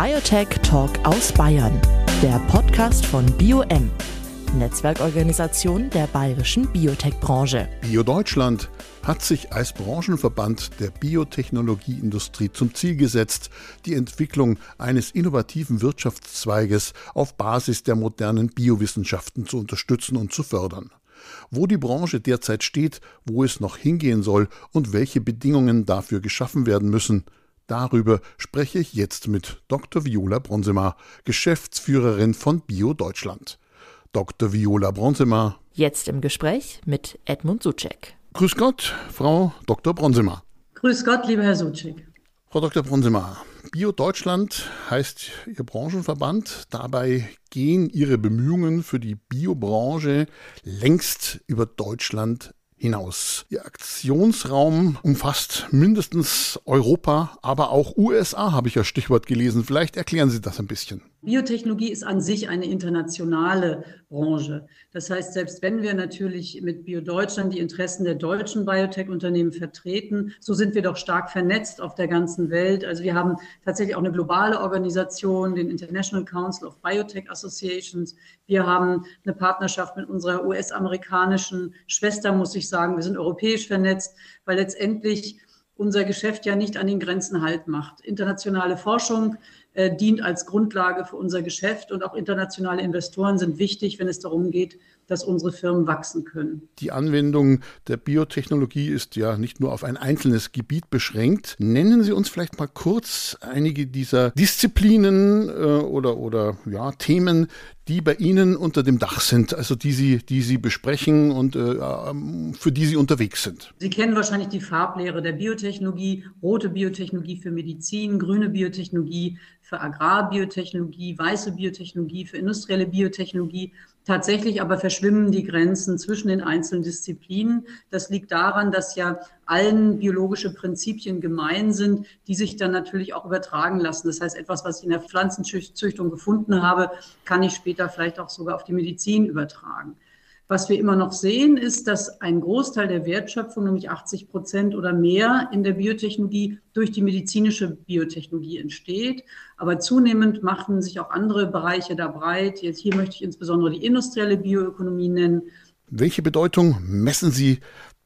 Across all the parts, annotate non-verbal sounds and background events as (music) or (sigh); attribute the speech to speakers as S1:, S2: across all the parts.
S1: Biotech Talk aus Bayern, der Podcast von BioM, Netzwerkorganisation der bayerischen Biotech-Branche.
S2: BioDeutschland hat sich als Branchenverband der Biotechnologieindustrie zum Ziel gesetzt, die Entwicklung eines innovativen Wirtschaftszweiges auf Basis der modernen Biowissenschaften zu unterstützen und zu fördern. Wo die Branche derzeit steht, wo es noch hingehen soll und welche Bedingungen dafür geschaffen werden müssen, Darüber spreche ich jetzt mit Dr. Viola Bronsemar, Geschäftsführerin von Bio Deutschland. Dr. Viola Bronsemar.
S1: Jetzt im Gespräch mit Edmund Suchek.
S2: Grüß Gott, Frau Dr. Bronsemar.
S3: Grüß Gott, lieber Herr Suchek.
S2: Frau Dr. Bronsemar, Bio Deutschland heißt Ihr Branchenverband. Dabei gehen Ihre Bemühungen für die Biobranche längst über Deutschland hinaus. Ihr Aktionsraum umfasst mindestens Europa, aber auch USA, habe ich ja Stichwort gelesen. Vielleicht erklären Sie das ein bisschen.
S3: Biotechnologie ist an sich eine internationale Branche. Das heißt, selbst wenn wir natürlich mit BioDeutschland die Interessen der deutschen Biotech-Unternehmen vertreten, so sind wir doch stark vernetzt auf der ganzen Welt. Also wir haben tatsächlich auch eine globale Organisation, den International Council of Biotech Associations. Wir haben eine Partnerschaft mit unserer US-amerikanischen Schwester, muss ich sagen. Wir sind europäisch vernetzt, weil letztendlich unser Geschäft ja nicht an den Grenzen Halt macht. Internationale Forschung dient als Grundlage für unser Geschäft. Und auch internationale Investoren sind wichtig, wenn es darum geht, dass unsere Firmen wachsen können.
S2: Die Anwendung der Biotechnologie ist ja nicht nur auf ein einzelnes Gebiet beschränkt. Nennen Sie uns vielleicht mal kurz einige dieser Disziplinen äh, oder, oder ja, Themen, die bei Ihnen unter dem Dach sind, also die Sie, die Sie besprechen und äh, ähm, für die Sie unterwegs sind.
S3: Sie kennen wahrscheinlich die Farblehre der Biotechnologie, rote Biotechnologie für Medizin, grüne Biotechnologie für Agrarbiotechnologie, weiße Biotechnologie für industrielle Biotechnologie. Tatsächlich aber verschwimmen die Grenzen zwischen den einzelnen Disziplinen. Das liegt daran, dass ja allen biologische Prinzipien gemein sind, die sich dann natürlich auch übertragen lassen. Das heißt, etwas, was ich in der Pflanzenzüchtung gefunden habe, kann ich später vielleicht auch sogar auf die Medizin übertragen. Was wir immer noch sehen, ist, dass ein Großteil der Wertschöpfung, nämlich 80 Prozent oder mehr in der Biotechnologie, durch die medizinische Biotechnologie entsteht. Aber zunehmend machen sich auch andere Bereiche da breit. Jetzt hier möchte ich insbesondere die industrielle Bioökonomie nennen.
S2: Welche Bedeutung messen Sie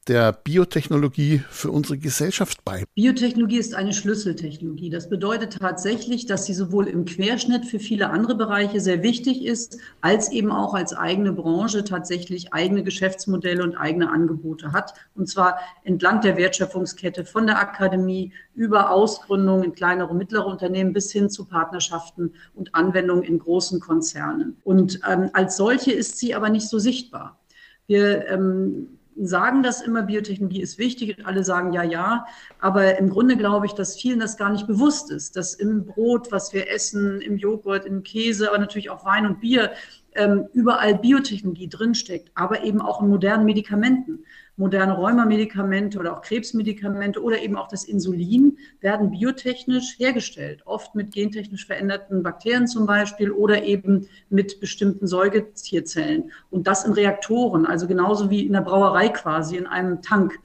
S2: der Biotechnologie für unsere Gesellschaft bei?
S3: Biotechnologie ist eine Schlüsseltechnologie. Das bedeutet tatsächlich, dass sie sowohl im Querschnitt für viele andere Bereiche sehr wichtig ist, als eben auch als eigene Branche tatsächlich eigene Geschäftsmodelle und eigene Angebote hat. Und zwar entlang der Wertschöpfungskette von der Akademie über Ausgründungen in kleinere und mittlere Unternehmen bis hin zu Partnerschaften und Anwendungen in großen Konzernen. Und ähm, als solche ist sie aber nicht so sichtbar. Wir ähm, sagen das immer, Biotechnologie ist wichtig und alle sagen ja, ja. Aber im Grunde glaube ich, dass vielen das gar nicht bewusst ist, dass im Brot, was wir essen, im Joghurt, im Käse, aber natürlich auch Wein und Bier, ähm, überall Biotechnologie drinsteckt, aber eben auch in modernen Medikamenten moderne Rheumamedikamente oder auch Krebsmedikamente oder eben auch das Insulin werden biotechnisch hergestellt, oft mit gentechnisch veränderten Bakterien zum Beispiel oder eben mit bestimmten Säugetierzellen und das in Reaktoren, also genauso wie in der Brauerei quasi in einem Tank.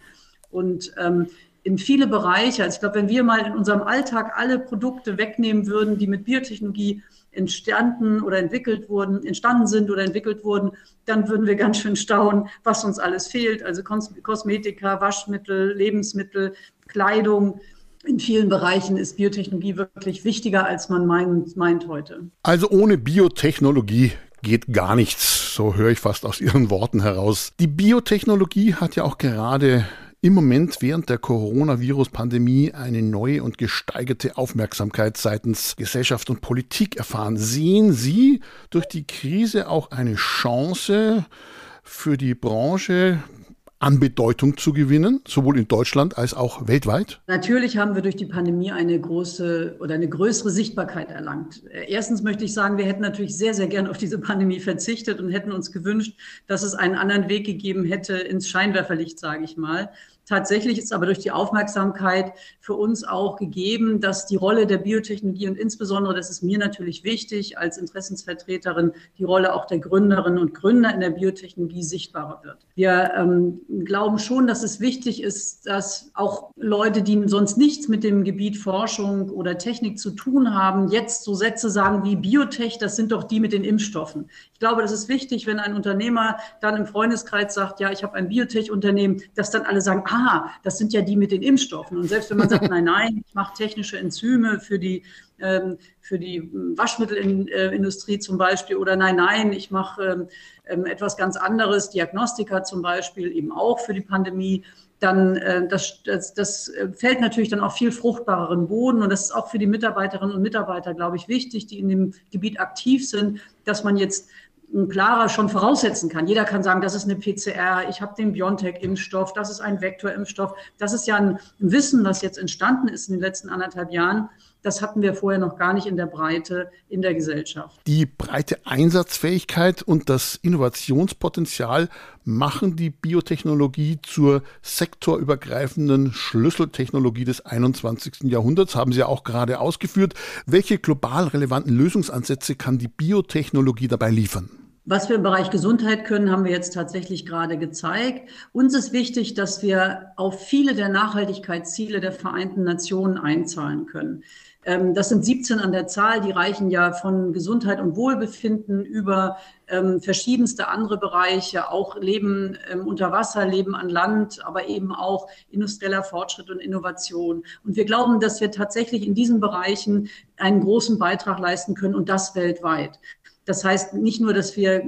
S3: Und ähm, in viele Bereiche, also ich glaube, wenn wir mal in unserem Alltag alle Produkte wegnehmen würden, die mit Biotechnologie entstanden oder entwickelt wurden, entstanden sind oder entwickelt wurden, dann würden wir ganz schön staunen, was uns alles fehlt. Also Kosmetika, Waschmittel, Lebensmittel, Kleidung. In vielen Bereichen ist Biotechnologie wirklich wichtiger, als man meint, meint heute.
S2: Also ohne Biotechnologie geht gar nichts. So höre ich fast aus Ihren Worten heraus. Die Biotechnologie hat ja auch gerade im Moment während der Coronavirus-Pandemie eine neue und gesteigerte Aufmerksamkeit seitens Gesellschaft und Politik erfahren. Sehen Sie durch die Krise auch eine Chance für die Branche, an Bedeutung zu gewinnen, sowohl in Deutschland als auch weltweit?
S3: Natürlich haben wir durch die Pandemie eine große oder eine größere Sichtbarkeit erlangt. Erstens möchte ich sagen, wir hätten natürlich sehr, sehr gern auf diese Pandemie verzichtet und hätten uns gewünscht, dass es einen anderen Weg gegeben hätte ins Scheinwerferlicht, sage ich mal. Tatsächlich ist aber durch die Aufmerksamkeit für uns auch gegeben, dass die Rolle der Biotechnologie und insbesondere, das ist mir natürlich wichtig als Interessensvertreterin, die Rolle auch der Gründerinnen und Gründer in der Biotechnologie sichtbarer wird. Wir ähm, glauben schon, dass es wichtig ist, dass auch Leute, die sonst nichts mit dem Gebiet Forschung oder Technik zu tun haben, jetzt so Sätze sagen wie Biotech, das sind doch die mit den Impfstoffen. Ich glaube, das ist wichtig, wenn ein Unternehmer dann im Freundeskreis sagt, ja, ich habe ein Biotech-Unternehmen, dass dann alle sagen, ah, das sind ja die mit den Impfstoffen. Und selbst wenn man sagt, (laughs) nein, nein, ich mache technische Enzyme für die, ähm, für die Waschmittelindustrie zum Beispiel oder nein, nein, ich mache ähm, ähm, etwas ganz anderes, Diagnostika zum Beispiel eben auch für die Pandemie, dann äh, das, das, das fällt natürlich dann auf viel fruchtbareren Boden. Und das ist auch für die Mitarbeiterinnen und Mitarbeiter, glaube ich, wichtig, die in dem Gebiet aktiv sind, dass man jetzt klarer schon voraussetzen kann. Jeder kann sagen, das ist eine PCR, ich habe den BioNTech-Impfstoff, das ist ein Vektor-Impfstoff. Das ist ja ein Wissen, was jetzt entstanden ist in den letzten anderthalb Jahren. Das hatten wir vorher noch gar nicht in der Breite in der Gesellschaft.
S2: Die breite Einsatzfähigkeit und das Innovationspotenzial machen die Biotechnologie zur sektorübergreifenden Schlüsseltechnologie des 21. Jahrhunderts, haben Sie ja auch gerade ausgeführt. Welche global relevanten Lösungsansätze kann die Biotechnologie dabei liefern?
S3: Was wir im Bereich Gesundheit können, haben wir jetzt tatsächlich gerade gezeigt. Uns ist wichtig, dass wir auf viele der Nachhaltigkeitsziele der Vereinten Nationen einzahlen können. Ähm, das sind 17 an der Zahl, die reichen ja von Gesundheit und Wohlbefinden über ähm, verschiedenste andere Bereiche, auch Leben ähm, unter Wasser, Leben an Land, aber eben auch industrieller Fortschritt und Innovation. Und wir glauben, dass wir tatsächlich in diesen Bereichen einen großen Beitrag leisten können und das weltweit. Das heißt nicht nur, dass wir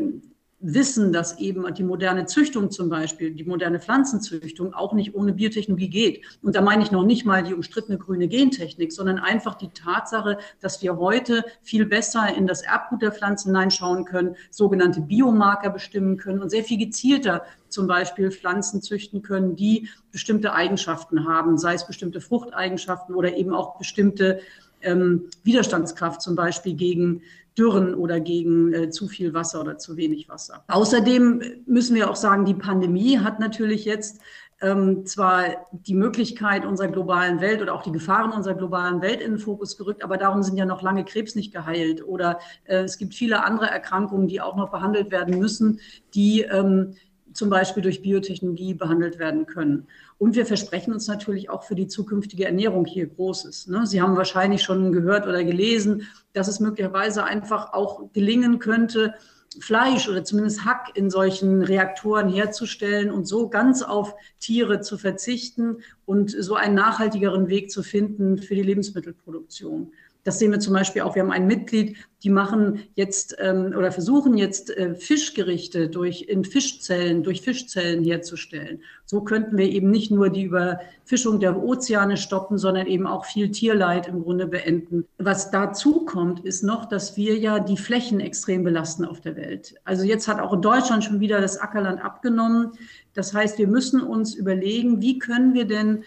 S3: wissen, dass eben die moderne Züchtung zum Beispiel, die moderne Pflanzenzüchtung auch nicht ohne Biotechnologie geht. Und da meine ich noch nicht mal die umstrittene grüne Gentechnik, sondern einfach die Tatsache, dass wir heute viel besser in das Erbgut der Pflanzen hineinschauen können, sogenannte Biomarker bestimmen können und sehr viel gezielter zum Beispiel Pflanzen züchten können, die bestimmte Eigenschaften haben, sei es bestimmte Fruchteigenschaften oder eben auch bestimmte ähm, Widerstandskraft zum Beispiel gegen Dürren oder gegen äh, zu viel Wasser oder zu wenig Wasser. Außerdem müssen wir auch sagen, die Pandemie hat natürlich jetzt ähm, zwar die Möglichkeit unserer globalen Welt oder auch die Gefahren unserer globalen Welt in den Fokus gerückt, aber darum sind ja noch lange Krebs nicht geheilt oder äh, es gibt viele andere Erkrankungen, die auch noch behandelt werden müssen, die ähm, zum Beispiel durch Biotechnologie behandelt werden können. Und wir versprechen uns natürlich auch für die zukünftige Ernährung hier Großes. Ne? Sie haben wahrscheinlich schon gehört oder gelesen, dass es möglicherweise einfach auch gelingen könnte, Fleisch oder zumindest Hack in solchen Reaktoren herzustellen und so ganz auf Tiere zu verzichten und so einen nachhaltigeren Weg zu finden für die Lebensmittelproduktion. Das sehen wir zum Beispiel auch. Wir haben ein Mitglied, die machen jetzt ähm, oder versuchen jetzt äh, Fischgerichte durch in Fischzellen, durch Fischzellen herzustellen. So könnten wir eben nicht nur die Überfischung der Ozeane stoppen, sondern eben auch viel Tierleid im Grunde beenden. Was dazu kommt, ist noch, dass wir ja die Flächen extrem belasten auf der Welt. Also jetzt hat auch in Deutschland schon wieder das Ackerland abgenommen. Das heißt, wir müssen uns überlegen, wie können wir denn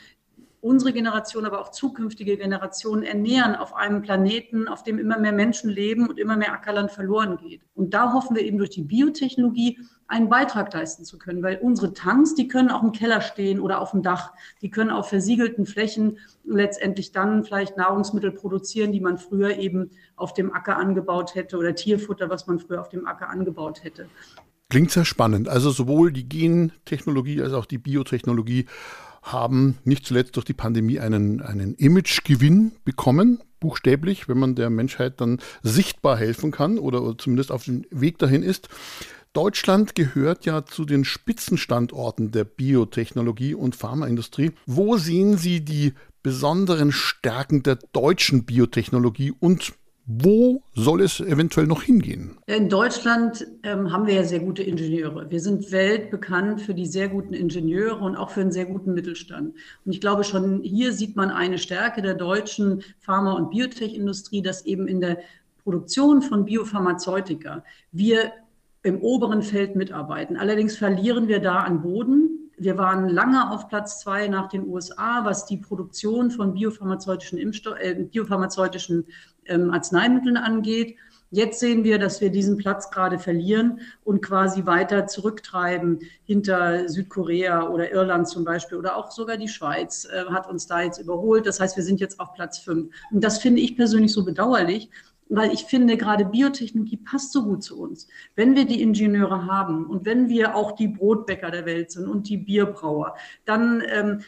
S3: unsere Generation, aber auch zukünftige Generationen ernähren auf einem Planeten, auf dem immer mehr Menschen leben und immer mehr Ackerland verloren geht. Und da hoffen wir eben durch die Biotechnologie einen Beitrag leisten zu können, weil unsere Tanks, die können auch im Keller stehen oder auf dem Dach, die können auf versiegelten Flächen letztendlich dann vielleicht Nahrungsmittel produzieren, die man früher eben auf dem Acker angebaut hätte oder Tierfutter, was man früher auf dem Acker angebaut hätte.
S2: Klingt sehr spannend. Also sowohl die Gentechnologie als auch die Biotechnologie haben nicht zuletzt durch die Pandemie einen, einen Imagegewinn bekommen, buchstäblich, wenn man der Menschheit dann sichtbar helfen kann oder, oder zumindest auf dem Weg dahin ist. Deutschland gehört ja zu den Spitzenstandorten der Biotechnologie und Pharmaindustrie. Wo sehen Sie die besonderen Stärken der deutschen Biotechnologie und wo soll es eventuell noch hingehen?
S3: In Deutschland ähm, haben wir ja sehr gute Ingenieure. Wir sind weltbekannt für die sehr guten Ingenieure und auch für einen sehr guten Mittelstand. Und ich glaube, schon hier sieht man eine Stärke der deutschen Pharma- und Biotech-Industrie, dass eben in der Produktion von Biopharmazeutika wir im oberen Feld mitarbeiten. Allerdings verlieren wir da an Boden wir waren lange auf Platz zwei nach den USA, was die Produktion von biopharmazeutischen, Impfstoff, äh, biopharmazeutischen ähm, Arzneimitteln angeht. Jetzt sehen wir, dass wir diesen Platz gerade verlieren und quasi weiter zurücktreiben hinter Südkorea oder Irland zum Beispiel oder auch sogar die Schweiz äh, hat uns da jetzt überholt. Das heißt, wir sind jetzt auf Platz fünf. Und das finde ich persönlich so bedauerlich, weil ich finde, gerade Biotechnologie passt so gut zu uns. Wenn wir die Ingenieure haben und wenn wir auch die Brotbäcker der Welt sind und die Bierbrauer, dann ähm,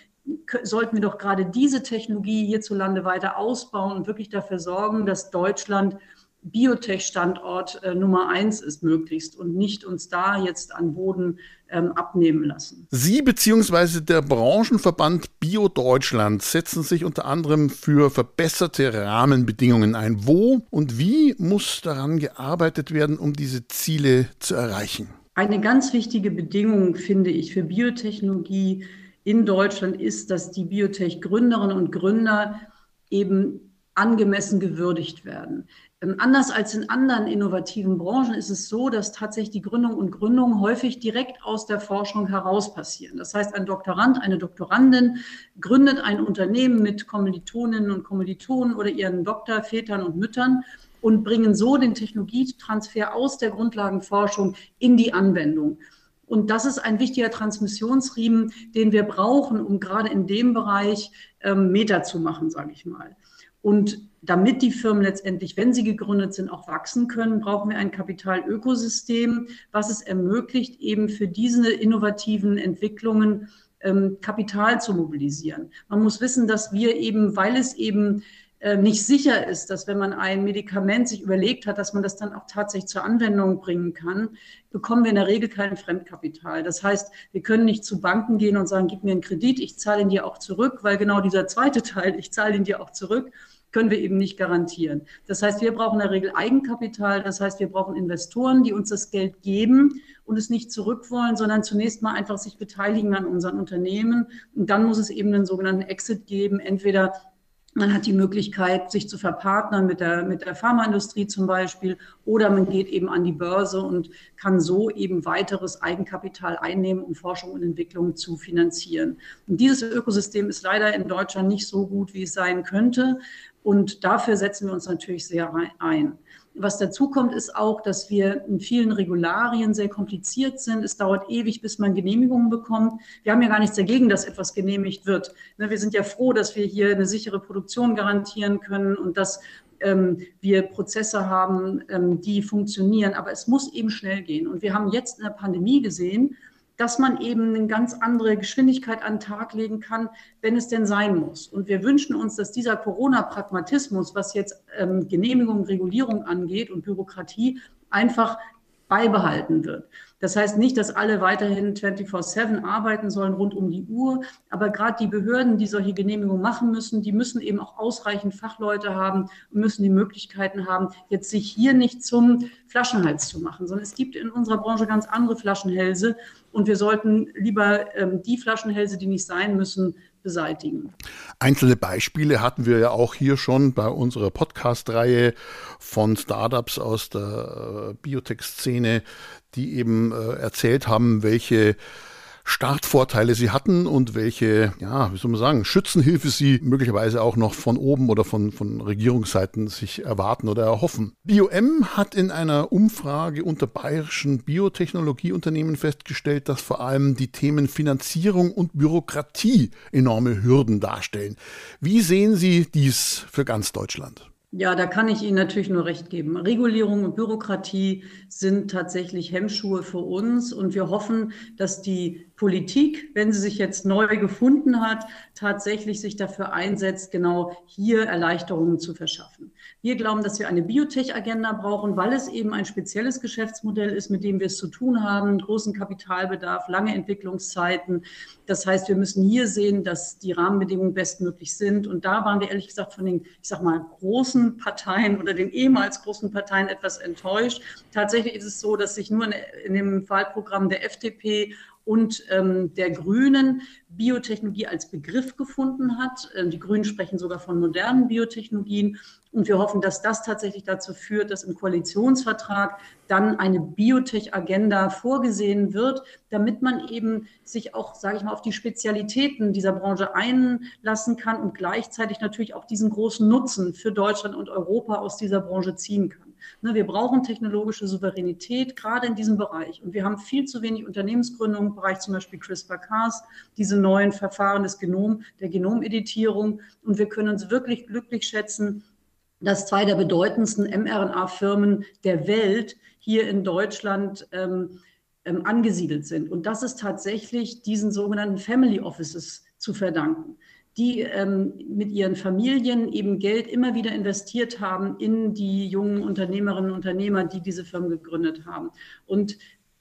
S3: sollten wir doch gerade diese Technologie hierzulande weiter ausbauen und wirklich dafür sorgen, dass Deutschland Biotech-Standort äh, Nummer eins ist möglichst und nicht uns da jetzt an Boden ähm, abnehmen lassen.
S2: Sie bzw. der Branchenverband Bio Deutschland setzen sich unter anderem für verbesserte Rahmenbedingungen ein. Wo und wie muss daran gearbeitet werden, um diese Ziele zu erreichen?
S3: Eine ganz wichtige Bedingung, finde ich, für Biotechnologie in Deutschland ist, dass die Biotech-Gründerinnen und Gründer eben angemessen gewürdigt werden. Ähm, anders als in anderen innovativen Branchen ist es so, dass tatsächlich die Gründung und Gründung häufig direkt aus der Forschung heraus passieren. Das heißt, ein Doktorand, eine Doktorandin gründet ein Unternehmen mit Kommilitoninnen und Kommilitonen oder ihren Doktorvätern und Müttern und bringen so den Technologietransfer aus der Grundlagenforschung in die Anwendung. Und das ist ein wichtiger Transmissionsriemen, den wir brauchen, um gerade in dem Bereich ähm, Meter zu machen, sage ich mal. Und damit die Firmen letztendlich, wenn sie gegründet sind, auch wachsen können, brauchen wir ein Kapitalökosystem, was es ermöglicht, eben für diese innovativen Entwicklungen ähm, Kapital zu mobilisieren. Man muss wissen, dass wir eben, weil es eben äh, nicht sicher ist, dass wenn man ein Medikament sich überlegt hat, dass man das dann auch tatsächlich zur Anwendung bringen kann, bekommen wir in der Regel kein Fremdkapital. Das heißt, wir können nicht zu Banken gehen und sagen, gib mir einen Kredit, ich zahle ihn dir auch zurück, weil genau dieser zweite (laughs) Teil, ich zahle ihn dir auch zurück, können wir eben nicht garantieren. Das heißt, wir brauchen in der Regel Eigenkapital. Das heißt, wir brauchen Investoren, die uns das Geld geben und es nicht zurück wollen, sondern zunächst mal einfach sich beteiligen an unseren Unternehmen. Und dann muss es eben einen sogenannten Exit geben. Entweder man hat die Möglichkeit, sich zu verpartnern mit der, mit der Pharmaindustrie zum Beispiel, oder man geht eben an die Börse und kann so eben weiteres Eigenkapital einnehmen, um Forschung und Entwicklung zu finanzieren. Und dieses Ökosystem ist leider in Deutschland nicht so gut, wie es sein könnte. Und dafür setzen wir uns natürlich sehr ein. Was dazu kommt, ist auch, dass wir in vielen Regularien sehr kompliziert sind. Es dauert ewig, bis man Genehmigungen bekommt. Wir haben ja gar nichts dagegen, dass etwas genehmigt wird. Ne, wir sind ja froh, dass wir hier eine sichere Produktion garantieren können und dass ähm, wir Prozesse haben, ähm, die funktionieren. Aber es muss eben schnell gehen. Und wir haben jetzt in der Pandemie gesehen, dass man eben eine ganz andere Geschwindigkeit an den Tag legen kann, wenn es denn sein muss. Und wir wünschen uns, dass dieser Corona-Pragmatismus, was jetzt ähm, Genehmigung, Regulierung angeht und Bürokratie, einfach beibehalten wird. Das heißt nicht, dass alle weiterhin 24-7 arbeiten sollen, rund um die Uhr. Aber gerade die Behörden, die solche Genehmigungen machen müssen, die müssen eben auch ausreichend Fachleute haben und müssen die Möglichkeiten haben, jetzt sich hier nicht zum Flaschenhals zu machen, sondern es gibt in unserer Branche ganz andere Flaschenhälse. Und wir sollten lieber ähm, die Flaschenhälse, die nicht sein müssen, beseitigen.
S2: Einzelne Beispiele hatten wir ja auch hier schon bei unserer Podcast-Reihe von Startups aus der äh, Biotech-Szene, die eben äh, erzählt haben, welche Startvorteile sie hatten und welche, ja, wie soll man sagen, Schützenhilfe sie möglicherweise auch noch von oben oder von, von Regierungsseiten sich erwarten oder erhoffen. BioM hat in einer Umfrage unter bayerischen Biotechnologieunternehmen festgestellt, dass vor allem die Themen Finanzierung und Bürokratie enorme Hürden darstellen. Wie sehen Sie dies für ganz Deutschland?
S3: Ja, da kann ich Ihnen natürlich nur recht geben. Regulierung und Bürokratie sind tatsächlich Hemmschuhe für uns und wir hoffen, dass die Politik, wenn sie sich jetzt neu gefunden hat, tatsächlich sich dafür einsetzt, genau hier Erleichterungen zu verschaffen. Wir glauben, dass wir eine Biotech-Agenda brauchen, weil es eben ein spezielles Geschäftsmodell ist, mit dem wir es zu tun haben, großen Kapitalbedarf, lange Entwicklungszeiten. Das heißt, wir müssen hier sehen, dass die Rahmenbedingungen bestmöglich sind. Und da waren wir ehrlich gesagt von den, ich sag mal, großen Parteien oder den ehemals großen Parteien etwas enttäuscht. Tatsächlich ist es so, dass sich nur in dem Wahlprogramm der FDP und ähm, der Grünen Biotechnologie als Begriff gefunden hat. Ähm, die Grünen sprechen sogar von modernen Biotechnologien. Und wir hoffen, dass das tatsächlich dazu führt, dass im Koalitionsvertrag dann eine Biotech-Agenda vorgesehen wird, damit man eben sich auch, sage ich mal, auf die Spezialitäten dieser Branche einlassen kann und gleichzeitig natürlich auch diesen großen Nutzen für Deutschland und Europa aus dieser Branche ziehen kann. Ne, wir brauchen technologische Souveränität, gerade in diesem Bereich. Und wir haben viel zu wenig Unternehmensgründungen im Bereich zum Beispiel CRISPR-Cas, diese neuen Verfahren des Genom, der Genomeditierung. Und wir können uns wirklich glücklich schätzen, dass zwei der bedeutendsten mRNA-Firmen der Welt hier in Deutschland ähm, ähm, angesiedelt sind. Und das ist tatsächlich diesen sogenannten Family Offices zu verdanken die ähm, mit ihren Familien eben Geld immer wieder investiert haben in die jungen Unternehmerinnen und Unternehmer, die diese Firmen gegründet haben. Und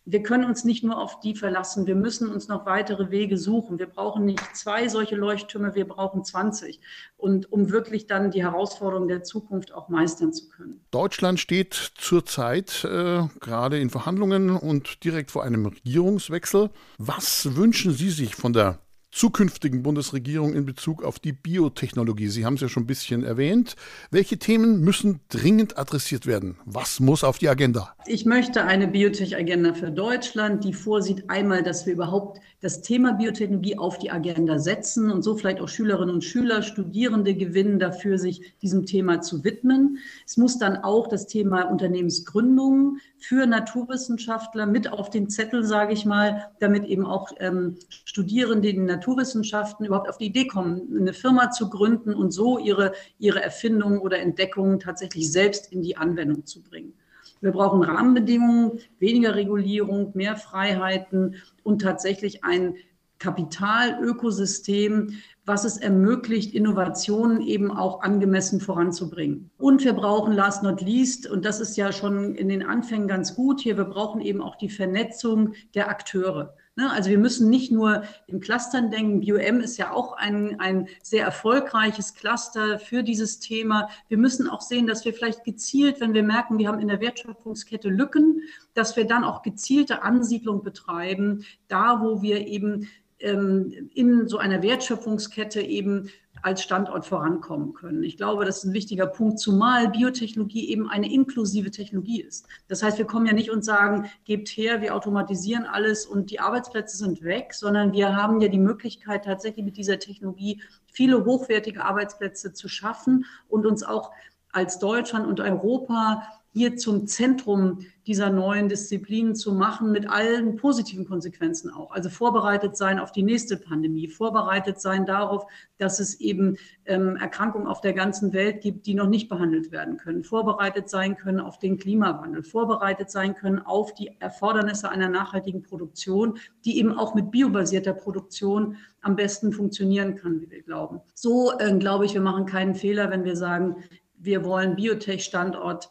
S3: wir können uns nicht nur auf die verlassen, wir müssen uns noch weitere Wege suchen. Wir brauchen nicht zwei solche Leuchttürme, wir brauchen 20. Und um wirklich dann die Herausforderungen der Zukunft auch meistern zu können.
S2: Deutschland steht zurzeit äh, gerade in Verhandlungen und direkt vor einem Regierungswechsel. Was wünschen Sie sich von der zukünftigen Bundesregierung in Bezug auf die Biotechnologie? Sie haben es ja schon ein bisschen erwähnt. Welche Themen müssen dringend adressiert werden? Was muss auf die Agenda?
S3: Ich möchte eine Biotech-Agenda für Deutschland, die vorsieht einmal, dass wir überhaupt das Thema Biotechnologie auf die Agenda setzen und so vielleicht auch Schülerinnen und Schüler, Studierende gewinnen dafür, sich diesem Thema zu widmen. Es muss dann auch das Thema Unternehmensgründung für Naturwissenschaftler mit auf den Zettel, sage ich mal, damit eben auch ähm, Studierende in Natur Naturwissenschaften überhaupt auf die Idee kommen, eine Firma zu gründen und so ihre, ihre Erfindungen oder Entdeckungen tatsächlich selbst in die Anwendung zu bringen. Wir brauchen Rahmenbedingungen, weniger Regulierung, mehr Freiheiten und tatsächlich ein Kapitalökosystem, was es ermöglicht, Innovationen eben auch angemessen voranzubringen. Und wir brauchen last not least, und das ist ja schon in den Anfängen ganz gut hier, wir brauchen eben auch die Vernetzung der Akteure. Ne? Also wir müssen nicht nur in Clustern denken. BioM ist ja auch ein, ein sehr erfolgreiches Cluster für dieses Thema. Wir müssen auch sehen, dass wir vielleicht gezielt, wenn wir merken, wir haben in der Wertschöpfungskette Lücken, dass wir dann auch gezielte Ansiedlung betreiben, da wo wir eben ähm, in so einer Wertschöpfungskette eben als Standort vorankommen können. Ich glaube, das ist ein wichtiger Punkt, zumal Biotechnologie eben eine inklusive Technologie ist. Das heißt, wir kommen ja nicht und sagen, gebt her, wir automatisieren alles und die Arbeitsplätze sind weg, sondern wir haben ja die Möglichkeit, tatsächlich mit dieser Technologie viele hochwertige Arbeitsplätze zu schaffen und uns auch als Deutschland und Europa hier zum Zentrum dieser neuen Disziplinen zu machen, mit allen positiven Konsequenzen auch. Also vorbereitet sein auf die nächste Pandemie, vorbereitet sein darauf, dass es eben ähm, Erkrankungen auf der ganzen Welt gibt, die noch nicht behandelt werden können, vorbereitet sein können auf den Klimawandel, vorbereitet sein können auf die Erfordernisse einer nachhaltigen Produktion, die eben auch mit biobasierter Produktion am besten funktionieren kann, wie wir glauben. So äh, glaube ich, wir machen keinen Fehler, wenn wir sagen, wir wollen Biotech-Standort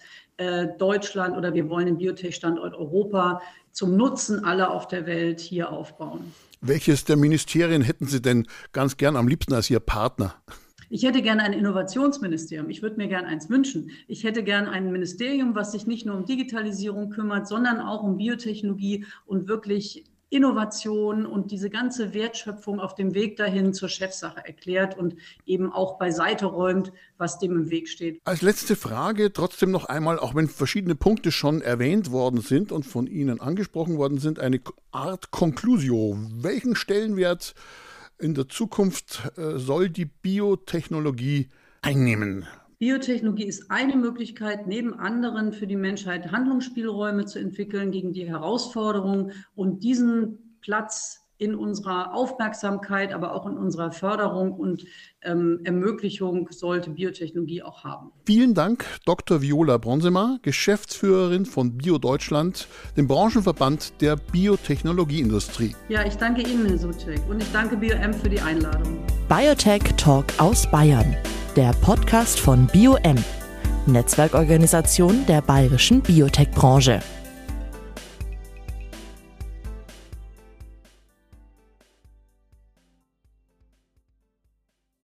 S3: Deutschland oder wir wollen den Biotech-Standort Europa zum Nutzen aller auf der Welt hier aufbauen.
S2: Welches der Ministerien hätten Sie denn ganz gern am liebsten als Ihr Partner?
S3: Ich hätte gerne ein Innovationsministerium. Ich würde mir gerne eins wünschen. Ich hätte gerne ein Ministerium, was sich nicht nur um Digitalisierung kümmert, sondern auch um Biotechnologie und wirklich Innovation und diese ganze Wertschöpfung auf dem Weg dahin zur Chefsache erklärt und eben auch beiseite räumt, was dem im Weg steht.
S2: Als letzte Frage trotzdem noch einmal, auch wenn verschiedene Punkte schon erwähnt worden sind und von Ihnen angesprochen worden sind, eine Art Conclusio. Welchen Stellenwert in der Zukunft äh, soll die Biotechnologie einnehmen?
S3: Biotechnologie ist eine Möglichkeit, neben anderen für die Menschheit Handlungsspielräume zu entwickeln gegen die Herausforderungen und diesen Platz in unserer Aufmerksamkeit, aber auch in unserer Förderung und ähm, Ermöglichung sollte Biotechnologie auch haben.
S2: Vielen Dank, Dr. Viola Bronsemer, Geschäftsführerin von Bio Deutschland, dem Branchenverband der Biotechnologieindustrie.
S3: Ja, ich danke Ihnen, Herr Suchek, und ich danke BioM für die Einladung.
S1: Biotech Talk aus Bayern der Podcast von BioM, Netzwerkorganisation der bayerischen Biotech-Branche.